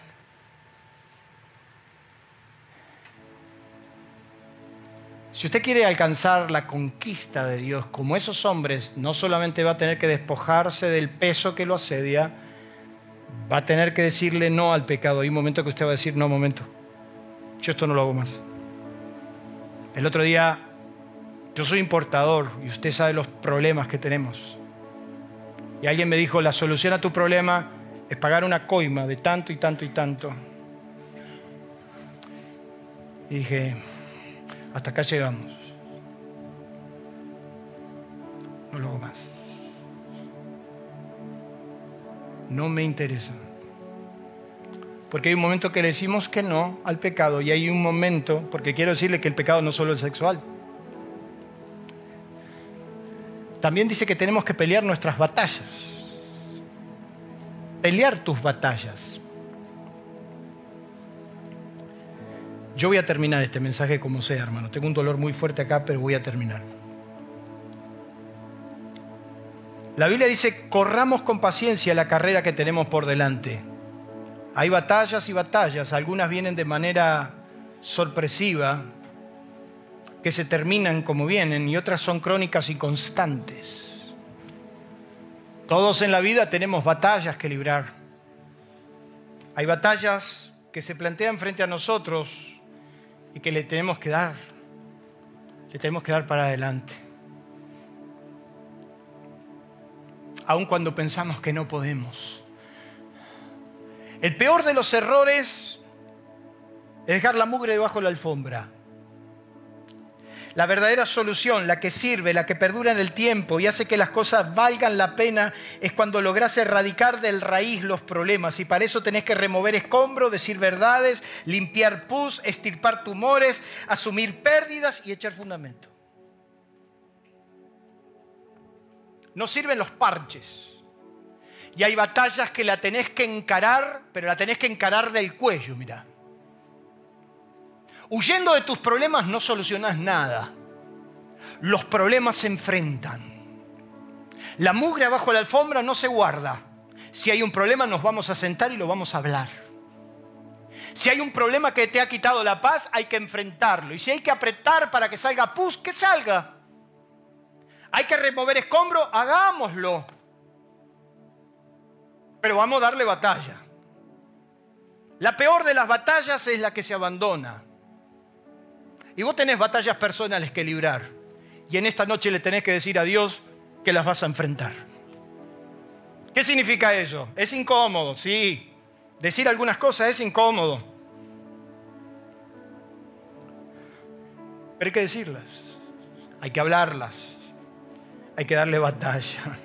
Si usted quiere alcanzar la conquista de Dios como esos hombres, no solamente va a tener que despojarse del peso que lo asedia, va a tener que decirle no al pecado. Hay un momento que usted va a decir, no, momento, yo esto no lo hago más. El otro día, yo soy importador y usted sabe los problemas que tenemos. Y alguien me dijo, la solución a tu problema es pagar una coima de tanto y tanto y tanto. Y dije, hasta acá llegamos. No lo hago más. No me interesa. Porque hay un momento que decimos que no al pecado y hay un momento, porque quiero decirle que el pecado no solo es sexual. También dice que tenemos que pelear nuestras batallas pelear tus batallas. Yo voy a terminar este mensaje como sea, hermano. Tengo un dolor muy fuerte acá, pero voy a terminar. La Biblia dice, corramos con paciencia la carrera que tenemos por delante. Hay batallas y batallas, algunas vienen de manera sorpresiva, que se terminan como vienen, y otras son crónicas y constantes. Todos en la vida tenemos batallas que librar. Hay batallas que se plantean frente a nosotros y que le tenemos que dar. Le tenemos que dar para adelante. Aun cuando pensamos que no podemos. El peor de los errores es dejar la mugre debajo de la alfombra. La verdadera solución, la que sirve, la que perdura en el tiempo y hace que las cosas valgan la pena, es cuando logras erradicar del raíz los problemas. Y para eso tenés que remover escombros, decir verdades, limpiar pus, estirpar tumores, asumir pérdidas y echar fundamento. No sirven los parches. Y hay batallas que la tenés que encarar, pero la tenés que encarar del cuello, mira. Huyendo de tus problemas no solucionas nada. Los problemas se enfrentan. La mugre abajo la alfombra no se guarda. Si hay un problema nos vamos a sentar y lo vamos a hablar. Si hay un problema que te ha quitado la paz, hay que enfrentarlo. Y si hay que apretar para que salga pus, que salga. Hay que remover escombros, hagámoslo. Pero vamos a darle batalla. La peor de las batallas es la que se abandona. Y vos tenés batallas personales que librar. Y en esta noche le tenés que decir a Dios que las vas a enfrentar. ¿Qué significa eso? Es incómodo, sí. Decir algunas cosas es incómodo. Pero hay que decirlas. Hay que hablarlas. Hay que darle batalla.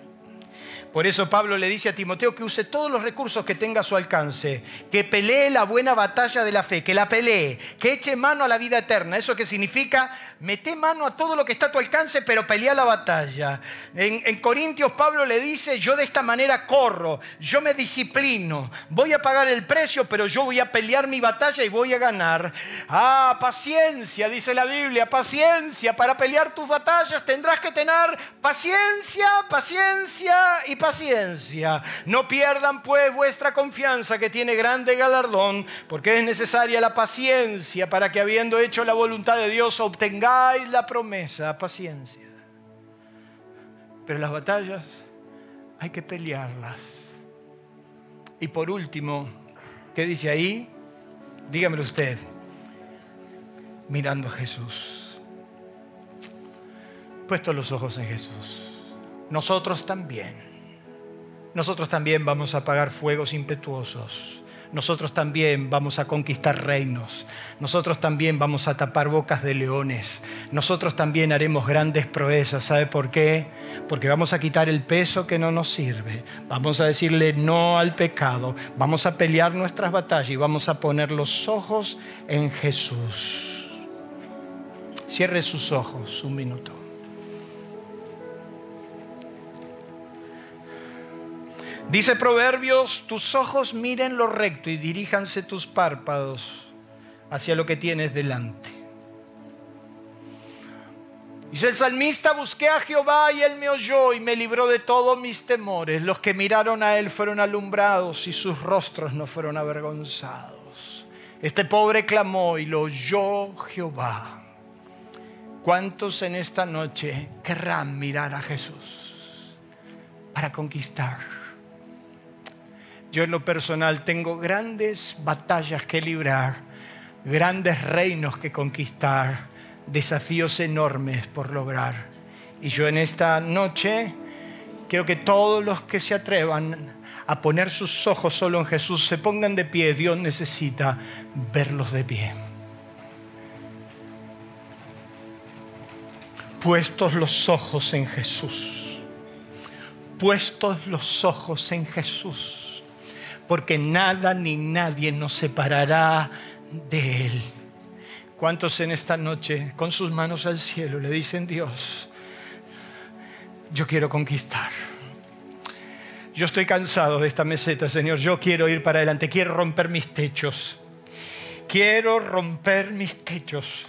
Por eso Pablo le dice a Timoteo que use todos los recursos que tenga a su alcance, que pelee la buena batalla de la fe, que la pelee, que eche mano a la vida eterna. ¿Eso qué significa? Mete mano a todo lo que está a tu alcance, pero pelea la batalla. En, en Corintios Pablo le dice, yo de esta manera corro, yo me disciplino, voy a pagar el precio, pero yo voy a pelear mi batalla y voy a ganar. Ah, paciencia, dice la Biblia, paciencia. Para pelear tus batallas tendrás que tener paciencia, paciencia y paciencia. No pierdan pues vuestra confianza que tiene grande galardón, porque es necesaria la paciencia para que habiendo hecho la voluntad de Dios obtengáis la promesa. Paciencia. Pero las batallas hay que pelearlas. Y por último, ¿qué dice ahí? Dígamelo usted, mirando a Jesús. Puesto los ojos en Jesús. Nosotros también nosotros también vamos a apagar fuegos impetuosos. Nosotros también vamos a conquistar reinos. Nosotros también vamos a tapar bocas de leones. Nosotros también haremos grandes proezas. ¿Sabe por qué? Porque vamos a quitar el peso que no nos sirve. Vamos a decirle no al pecado. Vamos a pelear nuestras batallas y vamos a poner los ojos en Jesús. Cierre sus ojos un minuto. Dice Proverbios, tus ojos miren lo recto y diríjanse tus párpados hacia lo que tienes delante. Dice el salmista, busqué a Jehová y él me oyó y me libró de todos mis temores. Los que miraron a él fueron alumbrados y sus rostros no fueron avergonzados. Este pobre clamó y lo oyó Jehová. ¿Cuántos en esta noche querrán mirar a Jesús para conquistar? Yo en lo personal tengo grandes batallas que librar, grandes reinos que conquistar, desafíos enormes por lograr. Y yo en esta noche quiero que todos los que se atrevan a poner sus ojos solo en Jesús se pongan de pie. Dios necesita verlos de pie. Puestos los ojos en Jesús. Puestos los ojos en Jesús porque nada ni nadie nos separará de Él. ¿Cuántos en esta noche con sus manos al cielo le dicen, Dios, yo quiero conquistar? Yo estoy cansado de esta meseta, Señor. Yo quiero ir para adelante, quiero romper mis techos. Quiero romper mis techos.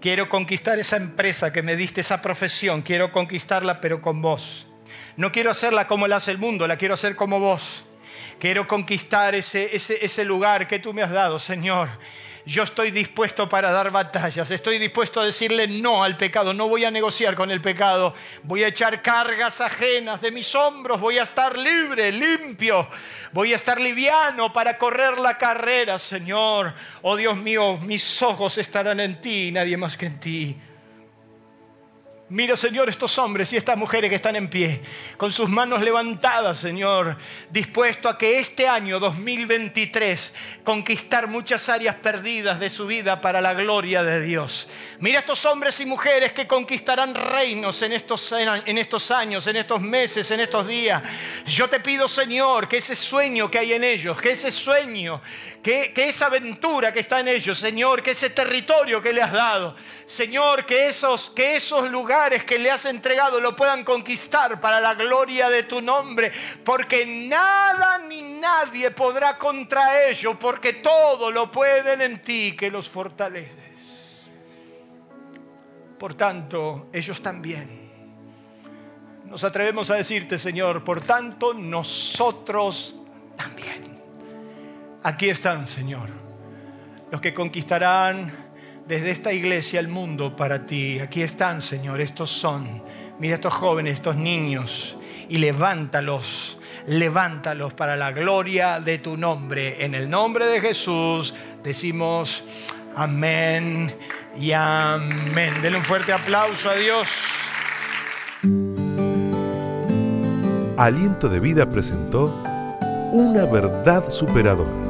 Quiero conquistar esa empresa que me diste, esa profesión. Quiero conquistarla, pero con vos. No quiero hacerla como la hace el mundo, la quiero hacer como vos. Quiero conquistar ese, ese, lugar que tú me has dado, Señor. Yo estoy dispuesto para dar batallas, estoy dispuesto a decirle no al pecado, no voy a negociar con el pecado, voy a echar cargas ajenas de mis hombros, voy a estar libre, limpio, voy a estar liviano para correr la carrera, Señor. Oh Dios mío, mis ojos estarán en ti, nadie más que en ti. Mira, Señor, estos hombres y estas mujeres que están en pie, con sus manos levantadas, Señor, dispuesto a que este año 2023 conquistar muchas áreas perdidas de su vida para la gloria de Dios. Mira estos hombres y mujeres que conquistarán reinos en estos, en estos años, en estos meses, en estos días. Yo te pido, Señor, que ese sueño que hay en ellos, que ese sueño, que, esa aventura que está en ellos, Señor, que ese territorio que le has dado, Señor, que esos, que esos lugares que le has entregado lo puedan conquistar para la gloria de tu nombre, porque nada ni nadie podrá contra ello, porque todo lo pueden en ti que los fortaleces. Por tanto, ellos también. Nos atrevemos a decirte, Señor, por tanto, nosotros también. Aquí están, Señor, los que conquistarán desde esta iglesia el mundo para ti. Aquí están, Señor, estos son. Mira estos jóvenes, estos niños, y levántalos, levántalos para la gloria de tu nombre. En el nombre de Jesús decimos amén y amén. Denle un fuerte aplauso a Dios. Aliento de Vida presentó una verdad superadora.